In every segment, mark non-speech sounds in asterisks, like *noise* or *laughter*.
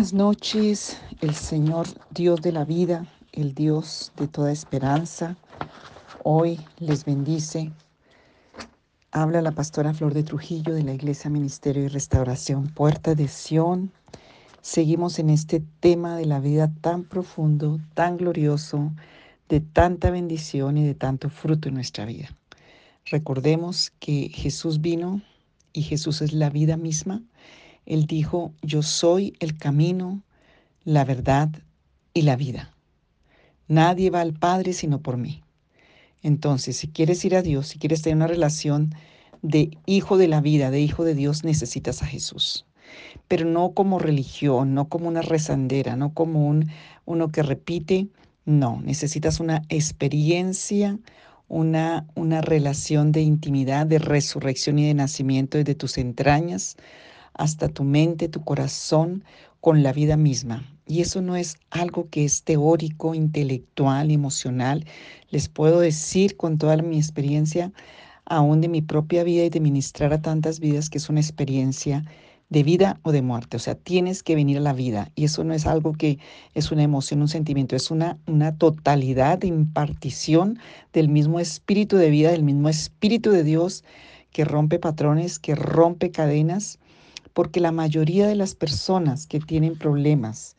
Buenas noches, el Señor Dios de la vida, el Dios de toda esperanza, hoy les bendice. Habla la pastora Flor de Trujillo de la Iglesia Ministerio y Restauración Puerta de Sión. Seguimos en este tema de la vida tan profundo, tan glorioso, de tanta bendición y de tanto fruto en nuestra vida. Recordemos que Jesús vino y Jesús es la vida misma él dijo, yo soy el camino, la verdad y la vida. Nadie va al Padre sino por mí. Entonces, si quieres ir a Dios, si quieres tener una relación de hijo de la vida, de hijo de Dios, necesitas a Jesús. Pero no como religión, no como una rezandera, no como un, uno que repite. No, necesitas una experiencia, una, una relación de intimidad, de resurrección y de nacimiento desde tus entrañas hasta tu mente, tu corazón, con la vida misma. Y eso no es algo que es teórico, intelectual, emocional. Les puedo decir con toda mi experiencia, aún de mi propia vida y de ministrar a tantas vidas, que es una experiencia de vida o de muerte. O sea, tienes que venir a la vida. Y eso no es algo que es una emoción, un sentimiento, es una, una totalidad de impartición del mismo espíritu de vida, del mismo espíritu de Dios que rompe patrones, que rompe cadenas porque la mayoría de las personas que tienen problemas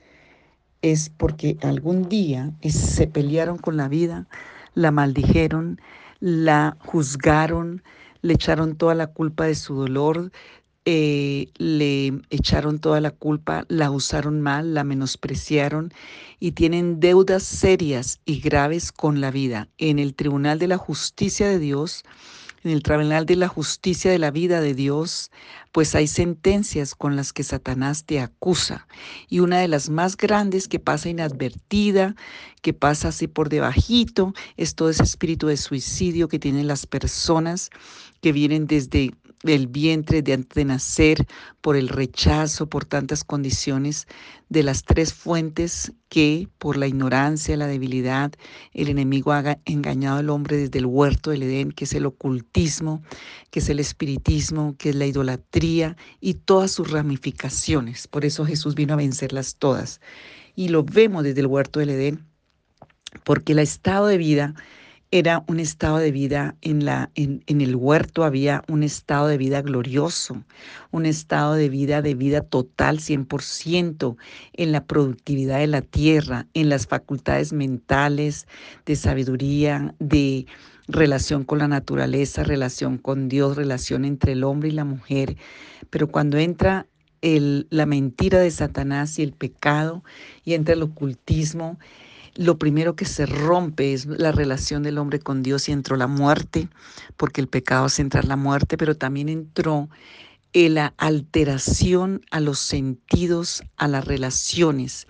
es porque algún día se pelearon con la vida, la maldijeron, la juzgaron, le echaron toda la culpa de su dolor, eh, le echaron toda la culpa, la usaron mal, la menospreciaron y tienen deudas serias y graves con la vida. En el Tribunal de la Justicia de Dios, en el tribunal de la justicia de la vida de Dios, pues hay sentencias con las que Satanás te acusa. Y una de las más grandes que pasa inadvertida, que pasa así por debajito, es todo ese espíritu de suicidio que tienen las personas que vienen desde el vientre de antes de nacer, por el rechazo, por tantas condiciones de las tres fuentes que por la ignorancia, la debilidad, el enemigo ha engañado al hombre desde el huerto del Edén, que es el ocultismo, que es el espiritismo, que es la idolatría y todas sus ramificaciones. Por eso Jesús vino a vencerlas todas. Y lo vemos desde el huerto del Edén, porque el estado de vida era un estado de vida en, la, en, en, el huerto, había un estado de vida glorioso, un estado de vida de vida total, 100%, en la productividad de la tierra, en las facultades mentales, de sabiduría, de relación con la naturaleza, relación con Dios, relación entre el hombre y la mujer. Pero cuando entra el, la mentira de Satanás y el pecado y entra el ocultismo, lo primero que se rompe es la relación del hombre con Dios y entró la muerte, porque el pecado hace entrar la muerte, pero también entró la alteración a los sentidos, a las relaciones.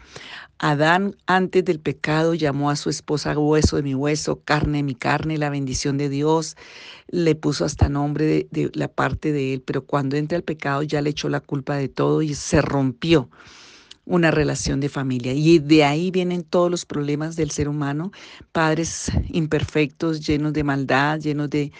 Adán antes del pecado llamó a su esposa hueso de mi hueso, carne de mi carne, la bendición de Dios, le puso hasta nombre de, de la parte de él, pero cuando entra el pecado ya le echó la culpa de todo y se rompió una relación de familia. Y de ahí vienen todos los problemas del ser humano, padres imperfectos, llenos de maldad, llenos de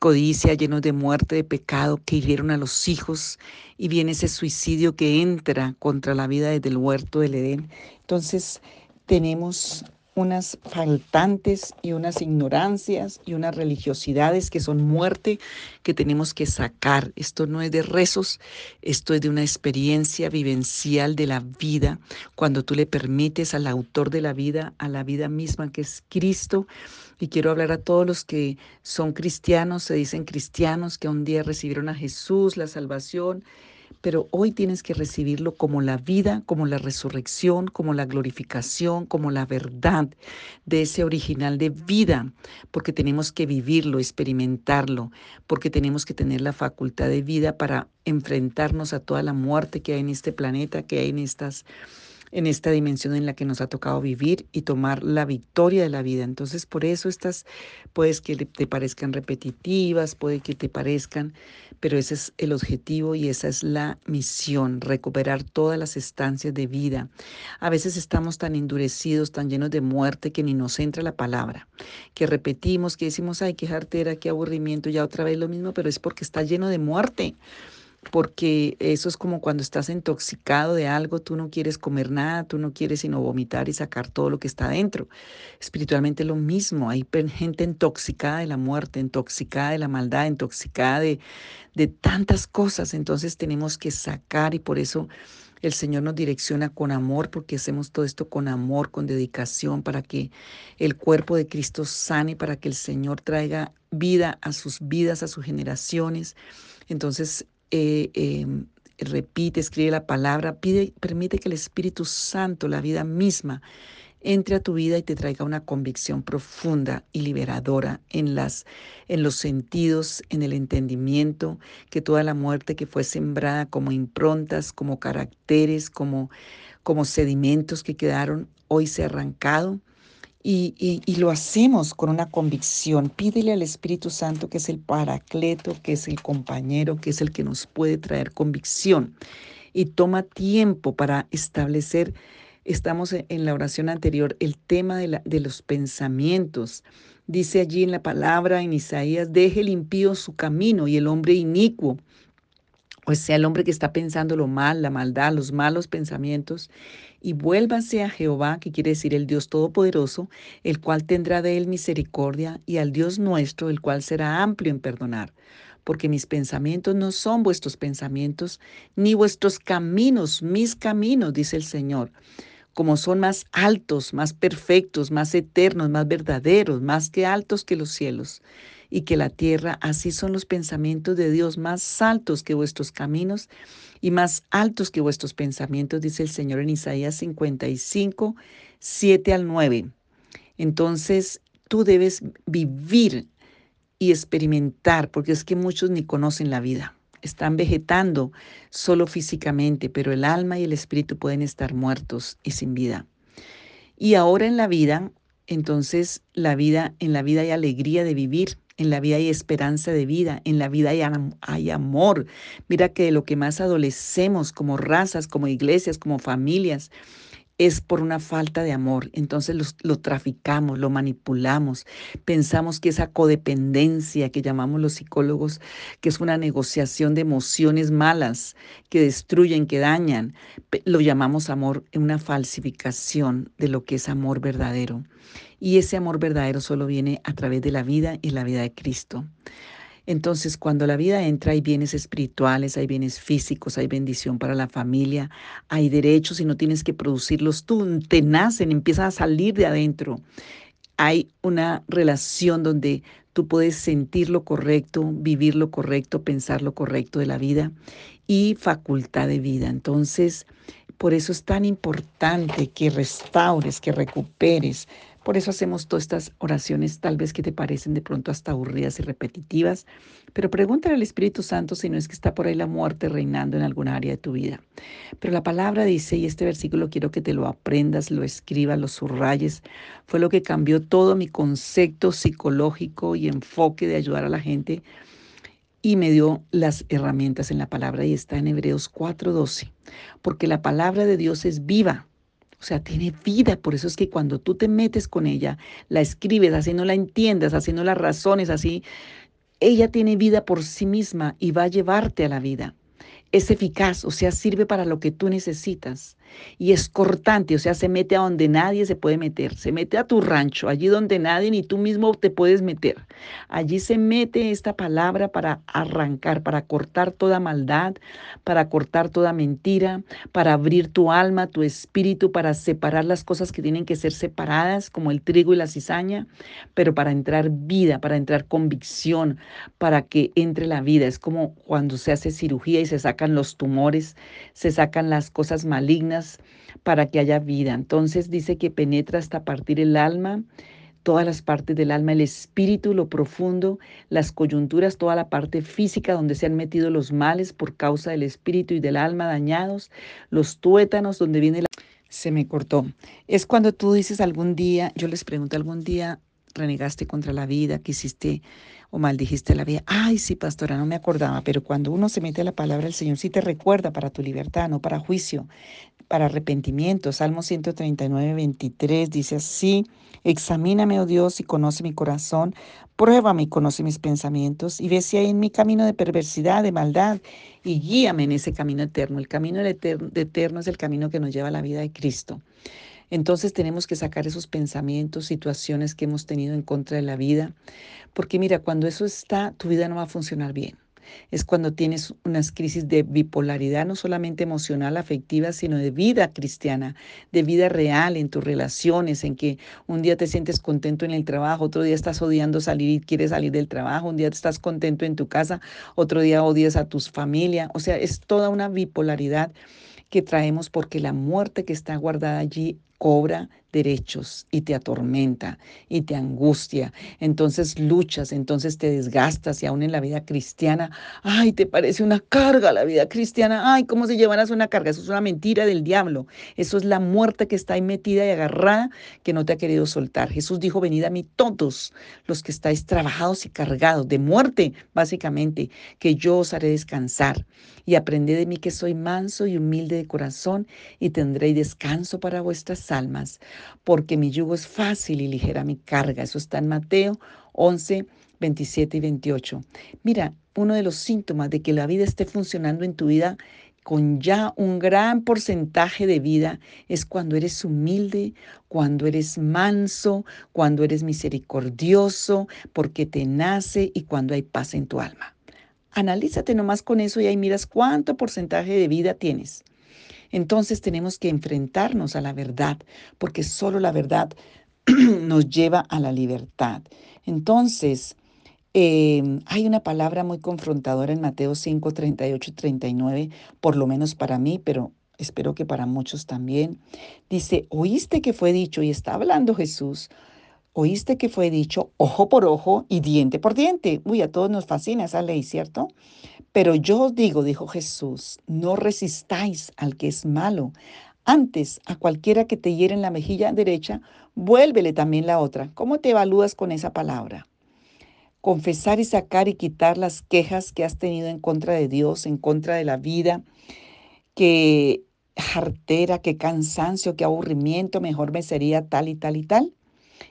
codicia, llenos de muerte, de pecado, que hirieron a los hijos, y viene ese suicidio que entra contra la vida desde el huerto del Edén. Entonces, tenemos unas faltantes y unas ignorancias y unas religiosidades que son muerte que tenemos que sacar. Esto no es de rezos, esto es de una experiencia vivencial de la vida, cuando tú le permites al autor de la vida, a la vida misma que es Cristo. Y quiero hablar a todos los que son cristianos, se dicen cristianos, que un día recibieron a Jesús, la salvación pero hoy tienes que recibirlo como la vida, como la resurrección, como la glorificación, como la verdad de ese original de vida, porque tenemos que vivirlo, experimentarlo, porque tenemos que tener la facultad de vida para enfrentarnos a toda la muerte que hay en este planeta, que hay en estas en esta dimensión en la que nos ha tocado vivir y tomar la victoria de la vida. Entonces, por eso estas, puedes que te parezcan repetitivas, puede que te parezcan, pero ese es el objetivo y esa es la misión, recuperar todas las estancias de vida. A veces estamos tan endurecidos, tan llenos de muerte que ni nos entra la palabra, que repetimos, que decimos, ay, qué jartera, qué aburrimiento, ya otra vez lo mismo, pero es porque está lleno de muerte porque eso es como cuando estás intoxicado de algo, tú no quieres comer nada, tú no quieres sino vomitar y sacar todo lo que está dentro. Espiritualmente lo mismo, hay gente intoxicada de la muerte, intoxicada de la maldad, intoxicada de, de tantas cosas, entonces tenemos que sacar y por eso el Señor nos direcciona con amor porque hacemos todo esto con amor, con dedicación, para que el cuerpo de Cristo sane, para que el Señor traiga vida a sus vidas, a sus generaciones. Entonces, eh, em, repite, escribe la palabra, pide, permite que el Espíritu Santo, la vida misma, entre a tu vida y te traiga una convicción profunda y liberadora en las en los sentidos, en el entendimiento, que toda la muerte que fue sembrada como improntas, como caracteres, como como sedimentos que quedaron hoy se ha arrancado. Y, lo hacemos con una convicción. Pídele al Espíritu Santo, que es el paracleto, que es el compañero, que es el que nos puede traer convicción. Y toma tiempo para establecer estamos e, en la oración anterior, el tema de, de los pensamientos. Dice allí en la palabra en Isaías, deje el impío su camino y el hombre inicuo, o sea, el hombre que está pensando lo mal, la maldad, los malos pensamientos, y vuélvase a Jehová, que quiere decir el Dios Todopoderoso, el cual tendrá de él misericordia, y al Dios nuestro, el cual será amplio en perdonar. Porque mis pensamientos no son vuestros pensamientos, ni vuestros caminos, mis caminos, dice el Señor como son más altos, más perfectos, más eternos, más verdaderos, más que altos que los cielos y que la tierra, así son los pensamientos de Dios, más altos que vuestros caminos y más altos que vuestros pensamientos, dice el Señor en Isaías 55, 7 al 9. Entonces, tú debes vivir y experimentar, porque es que muchos ni conocen la vida están vegetando solo físicamente, pero el alma y el espíritu pueden estar muertos y sin vida. Y ahora en la vida, entonces la vida, en la vida hay alegría de vivir, en la vida hay esperanza de vida, en la vida hay, hay, amor. Mira que de lo que más adolecemos como razas, como iglesias, como familias, es por una falta de amor. Entonces lo traficamos, lo manipulamos. Pensamos que esa codependencia que llamamos los psicólogos, que es una negociación de emociones malas que destruyen, que dañan, lo llamamos amor, una falsificación de lo que es amor verdadero. Y ese amor verdadero solo viene a través de la vida y la vida de Cristo. Entonces, cuando la vida entra, hay bienes espirituales, hay bienes físicos, hay bendición para la familia, hay derechos y no tienes que producirlos tú, te nacen, empiezan a salir de adentro. Hay una relación donde tú puedes sentir lo correcto, vivir lo correcto, pensar lo correcto de la vida y facultad de vida. Entonces, por eso es tan importante que restaures, que recuperes, por eso hacemos todas estas oraciones, tal vez que te parecen de pronto hasta aburridas y repetitivas, pero pregúntale al Espíritu Santo si no es que está por ahí la muerte reinando en alguna área de tu vida. Pero la palabra dice, y este versículo quiero que te lo aprendas, lo escribas, lo subrayes, fue lo que cambió todo mi concepto psicológico y enfoque de ayudar a la gente y me dio las herramientas en la palabra y está en Hebreos 4:12, porque la palabra de Dios es viva o sea, tiene vida. Por eso es que cuando tú te metes con ella, la escribes, así no la entiendas, así no las razones, así, ella tiene vida por sí misma y va a llevarte a la vida es eficaz, o sea, sirve para lo que tú necesitas. Y es cortante, o sea, se mete a donde nadie se puede meter. Se mete a tu rancho, allí donde nadie ni tú mismo te puedes meter. Allí se mete esta palabra para arrancar, para cortar toda maldad, para cortar toda mentira, para abrir tu alma, tu espíritu, para separar las cosas que tienen que ser separadas, como el trigo y la cizaña, pero para entrar vida, para entrar convicción, para que entre la vida. Es como cuando se hace cirugía y se saca los tumores, se sacan las cosas malignas para que haya vida. Entonces dice que penetra hasta partir el alma, todas las partes del alma, el espíritu, lo profundo, las coyunturas, toda la parte física donde se han metido los males por causa del espíritu y del alma dañados, los tuétanos donde viene la... Se me cortó. Es cuando tú dices algún día, yo les pregunto algún día, renegaste contra la vida, quisiste o maldijiste la vida. Ay, sí, pastora, no me acordaba, pero cuando uno se mete a la palabra del Señor, sí te recuerda para tu libertad, no para juicio. Para arrepentimiento. Salmo 139, 23 dice así, examíname, oh Dios, y conoce mi corazón, pruébame y conoce mis pensamientos, y ve si hay en mi camino de perversidad, de maldad, y guíame en ese camino eterno. El camino eterno, eterno es el camino que nos lleva a la vida de Cristo. Entonces tenemos que sacar esos pensamientos, situaciones que hemos tenido en contra de la vida, porque mira, cuando eso está, tu vida no va a funcionar bien es cuando tienes unas crisis de bipolaridad, no solamente emocional, afectiva, sino de vida cristiana, de vida real en tus relaciones, en que un día te sientes contento en el trabajo, otro día estás odiando salir y quieres salir del trabajo, un día estás contento en tu casa, otro día odias a tus familia, o sea, es toda una bipolaridad que traemos porque la muerte que está guardada allí cobra derechos y te atormenta y te angustia. Entonces luchas, entonces te desgastas y aún en la vida cristiana, ay, te parece una carga la vida cristiana, ay, ¿cómo se llevarás una carga? Eso es una mentira del diablo. Eso es la muerte que está ahí metida y agarrada que no te ha querido soltar. Jesús dijo, venid a mí todos los que estáis trabajados y cargados de muerte, básicamente, que yo os haré descansar. Y aprended de mí que soy manso y humilde de corazón y tendréis descanso para vuestras almas porque mi yugo es fácil y ligera mi carga. Eso está en Mateo 11, 27 y 28. Mira, uno de los síntomas de que la vida esté funcionando en tu vida con ya un gran porcentaje de vida es cuando eres humilde, cuando eres manso, cuando eres misericordioso, porque te nace y cuando hay paz en tu alma. Analízate nomás con eso y ahí miras cuánto porcentaje de vida tienes. Entonces tenemos que enfrentarnos a la verdad, porque solo la verdad *clears throat* nos lleva a la libertad. Entonces, em, hay una palabra muy confrontadora en Mateo 5, 38 y 39, por lo menos para mí, pero espero que para muchos también. Dice, oíste que fue dicho, y está hablando Jesús, oíste que fue dicho ojo por ojo y diente por diente. Uy, a todos nos fascina esa ley, ¿cierto? Pero yo os digo, dijo Jesús, no resistáis al que es malo. Antes, a cualquiera que te hiere en la mejilla derecha, vuélvele también la otra. ¿Cómo te evalúas con esa palabra? Confesar y sacar y quitar las quejas que has tenido en contra de Dios, en contra de la vida, que jartera, que cansancio, que aburrimiento, mejor me sería tal y tal y tal.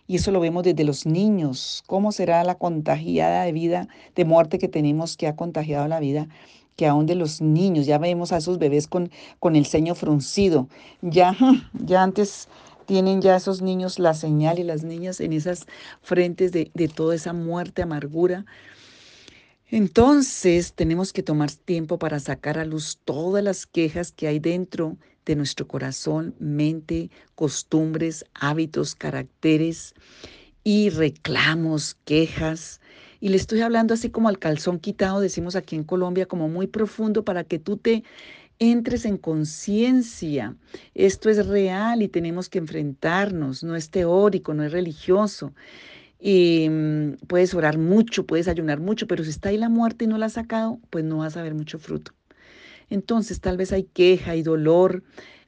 Y eso lo vemos desde los niños. ¿Cómo será la contagiada de vida, de muerte que tenemos que ha contagiado la vida? que aún de los niños, ya vemos a esos bebés con, con el ceño fruncido, ya, *laughs* ya antes tienen ya esos niños la señal y las niñas en esas frentes de, de toda esa muerte, amargura. Entonces tenemos que tomar tiempo para sacar a luz todas las quejas que hay dentro de nuestro corazón, mente, costumbres, hábitos, caracteres y reclamos, quejas. Y le estoy hablando así como al calzón quitado, decimos aquí en Colombia, como muy profundo para que tú te entres en conciencia. Esto es real y tenemos que enfrentarnos, no es teórico, no es religioso. Y mm, puedes orar mucho, puedes ayunar mucho, pero si está ahí la muerte y no la has sacado, pues no vas a ver mucho fruto. Entonces tal vez hay queja y dolor,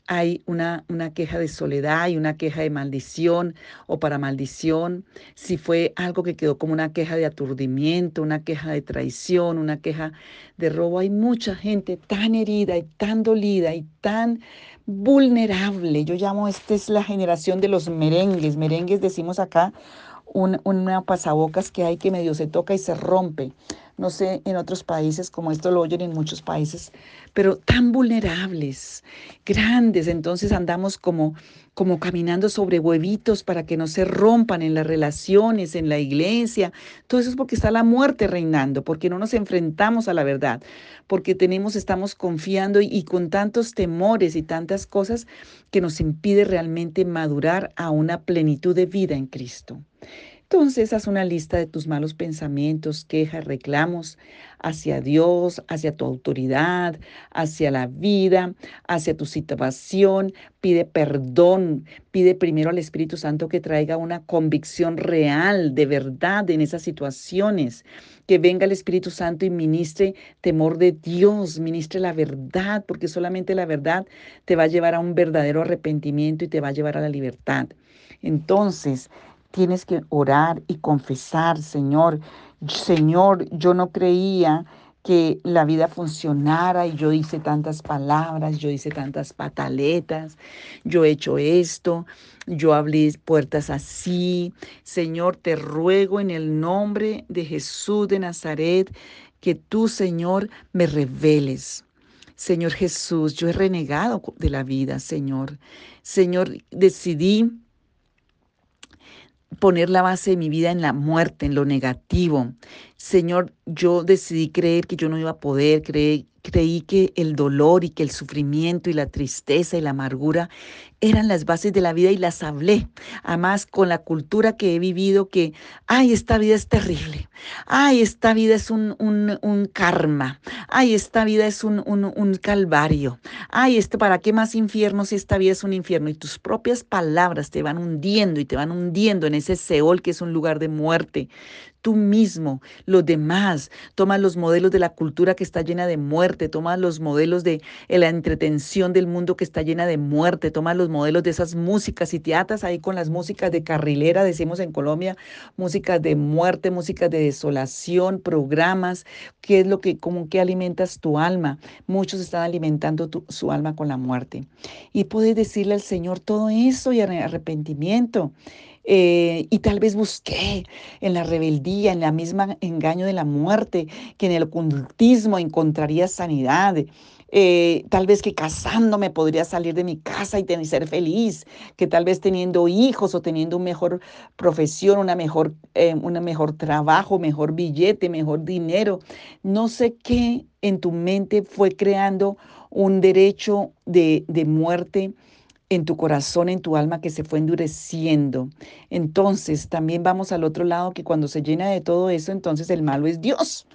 hay una, una, queja de soledad y una queja de maldición o para maldición, si fue algo que quedó como una queja de aturdimiento, una queja de traición, una queja de robo, hay mucha gente tan herida y tan dolida y tan vulnerable. Yo llamo, esta es la generación de los merengues. Merengues decimos acá, un, una pasabocas que hay que medio se toca y se rompe no sé en otros países como esto lo oyen en muchos países, pero tan vulnerables, grandes, entonces andamos como como caminando sobre huevitos para que no se rompan en las relaciones, en la iglesia. Todo eso es porque está la muerte reinando, porque no nos enfrentamos a la verdad, porque tenemos, estamos confiando y, y con tantos temores y tantas cosas que nos impide realmente madurar a una plenitud de vida en Cristo. Entonces haz una lista de tus malos pensamientos, quejas, reclamos hacia Dios, hacia tu autoridad, hacia la vida, hacia tu situación. Pide perdón, pide primero al Espíritu Santo que traiga una convicción real, de verdad, en esas situaciones. Que venga el Espíritu Santo y ministre temor de Dios, ministre la verdad, porque solamente la verdad te va a llevar a un verdadero arrepentimiento y te va a llevar a la libertad. Entonces, Tienes que orar y confesar, Señor, Señor, yo no creía que la vida funcionara y yo hice tantas palabras, yo hice tantas pataletas, yo he hecho esto, yo abrí puertas así. Señor, te ruego en el nombre de Jesús de Nazaret que tú, Señor, me reveles. Señor Jesús, yo he renegado de la vida, Señor. Señor, decidí poner la base de mi vida en la muerte, en lo negativo. Señor, yo decidí creer que yo no iba a poder, creer, creí que el dolor y que el sufrimiento y la tristeza y la amargura eran las bases de la vida y las hablé. Además, con la cultura que he vivido, que, ay, esta vida es terrible, ay, esta vida es un, un, karma, ay, esta vida es un, un, calvario, ay, este, ¿para qué más infierno si esta vida es un infierno? Y tus propias palabras te van hundiendo y te van hundiendo en ese Seol que es un lugar de muerte tú mismo, los demás. Toma los modelos de la cultura que está llena de muerte, toma los modelos de la entretención del mundo que está llena de muerte, toma los modelos de esas músicas y teatras ahí con las músicas de carrilera, decimos en Colombia, músicas de muerte, músicas de desolación, programas, qué es lo que, como que alimentas tu alma. Muchos están alimentando su alma con la muerte. Y puedes decirle al Señor todo eso y arrepentimiento. Eh, y tal vez busqué en la rebeldía, en la misma engaño de la muerte, que en el ocultismo encontraría sanidad. Eh, tal vez que casándome podría salir de mi casa y tener, ser feliz, que tal vez teniendo hijos o teniendo una mejor profesión, una mejor, eh, una mejor trabajo, mejor billete, mejor dinero. No sé qué en tu mente fue creando un derecho de, de muerte en tu corazón, en tu alma que se fue endureciendo. Entonces, también vamos al otro lado que cuando se llena de todo eso, entonces el malo es Dios.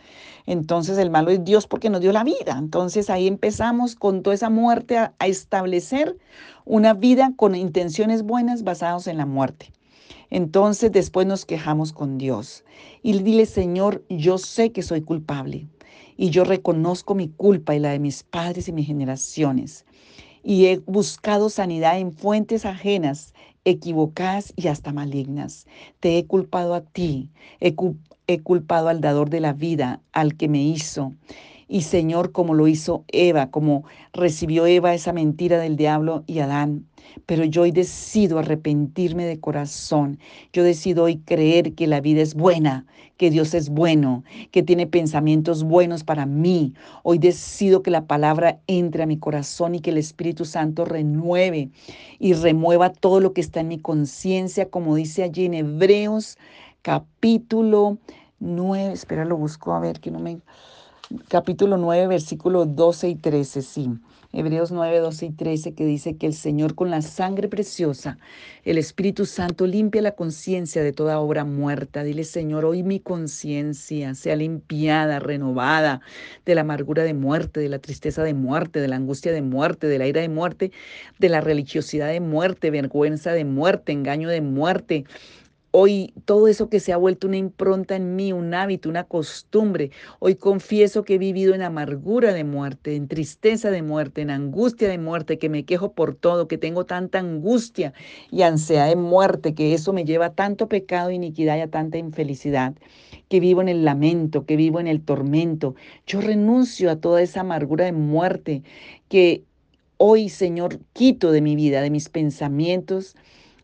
Entonces el malo es Dios porque nos dio la vida. Entonces ahí empezamos con toda esa muerte a, establecer una vida con intenciones buenas basadas en la muerte. Entonces después nos quejamos con Dios y dile, Señor, yo sé que soy culpable y yo reconozco mi culpa y la de mis padres y mis generaciones y he buscado sanidad en fuentes ajenas, equivocadas y hasta malignas. Te he culpado a ti, he, culpado al dador de la vida, al que me hizo. Y Señor, como lo hizo Eva, como recibió Eva esa mentira del diablo y Adán, pero yo hoy decido arrepentirme de corazón. Yo decido hoy creer que la vida es buena, que Dios es bueno, que tiene pensamientos buenos para mí. Hoy decido que la palabra entre a mi corazón y que el Espíritu Santo renueve y remueva todo lo que está en mi conciencia, como dice allí en Hebreos capítulo 9. Espera, lo busco a ver que no me capítulo 9, versículos 12 y 13, sí. Hebreos 9, 12 y 13, que dice que el Señor con la sangre preciosa, el Espíritu Santo limpia la conciencia de toda obra muerta. Dile, Señor, hoy mi conciencia sea limpiada, renovada de la amargura de muerte, de la tristeza de muerte, de la angustia de muerte, de la ira de muerte, de la religiosidad de muerte, vergüenza de muerte, engaño de muerte Hoy todo eso que se ha vuelto una impronta en mí, un hábito, una costumbre, hoy confieso que he vivido en amargura de muerte, en tristeza de muerte, en angustia de muerte, que me quejo por todo, que tengo tanta angustia y ansiedad de muerte, que eso me lleva a tanto pecado, iniquidad y a tanta infelicidad, que vivo en el lamento, que vivo en el tormento. Yo renuncio a toda esa amargura de muerte que hoy, Señor, quito de mi vida, de mis pensamientos,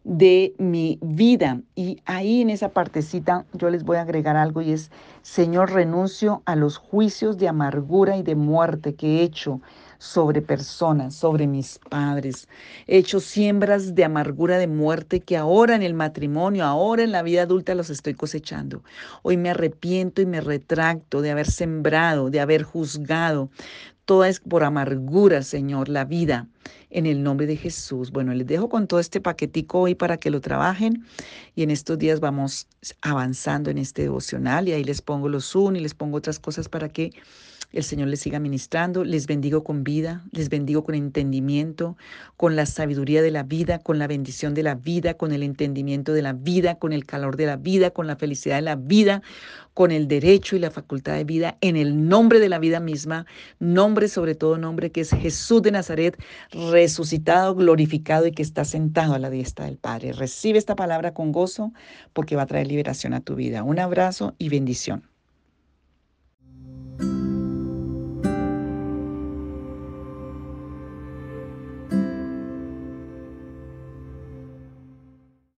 de mi vida. Y ahí en esa partecita yo les voy a agregar algo y es, Señor, renuncio a los juicios de amargura y de muerte que he hecho sobre personas, sobre mis padres. He hecho siembras de amargura, de muerte que ahora en el matrimonio, ahora en la vida adulta los estoy cosechando. Hoy me arrepiento y me retracto de haber sembrado, de haber juzgado, Toda es por amargura, Señor, la vida en el nombre de Jesús. Bueno, les dejo con todo este paquetico hoy para que lo trabajen y en estos días vamos avanzando en este devocional y ahí les pongo los Zoom y les pongo otras cosas para que el Señor les siga ministrando. Les bendigo con vida, les bendigo con entendimiento, con la sabiduría de la vida, con la bendición de la vida, con el entendimiento de la vida, con el calor de la vida, con la felicidad de la vida, con el derecho y la facultad de vida, en el nombre de la vida misma, nombre sobre todo nombre que es Jesús de Nazaret, resucitado, glorificado y que está sentado a la diestra del Padre. Recibe esta palabra con gozo porque va a traer liberación a tu vida. Un abrazo y bendición.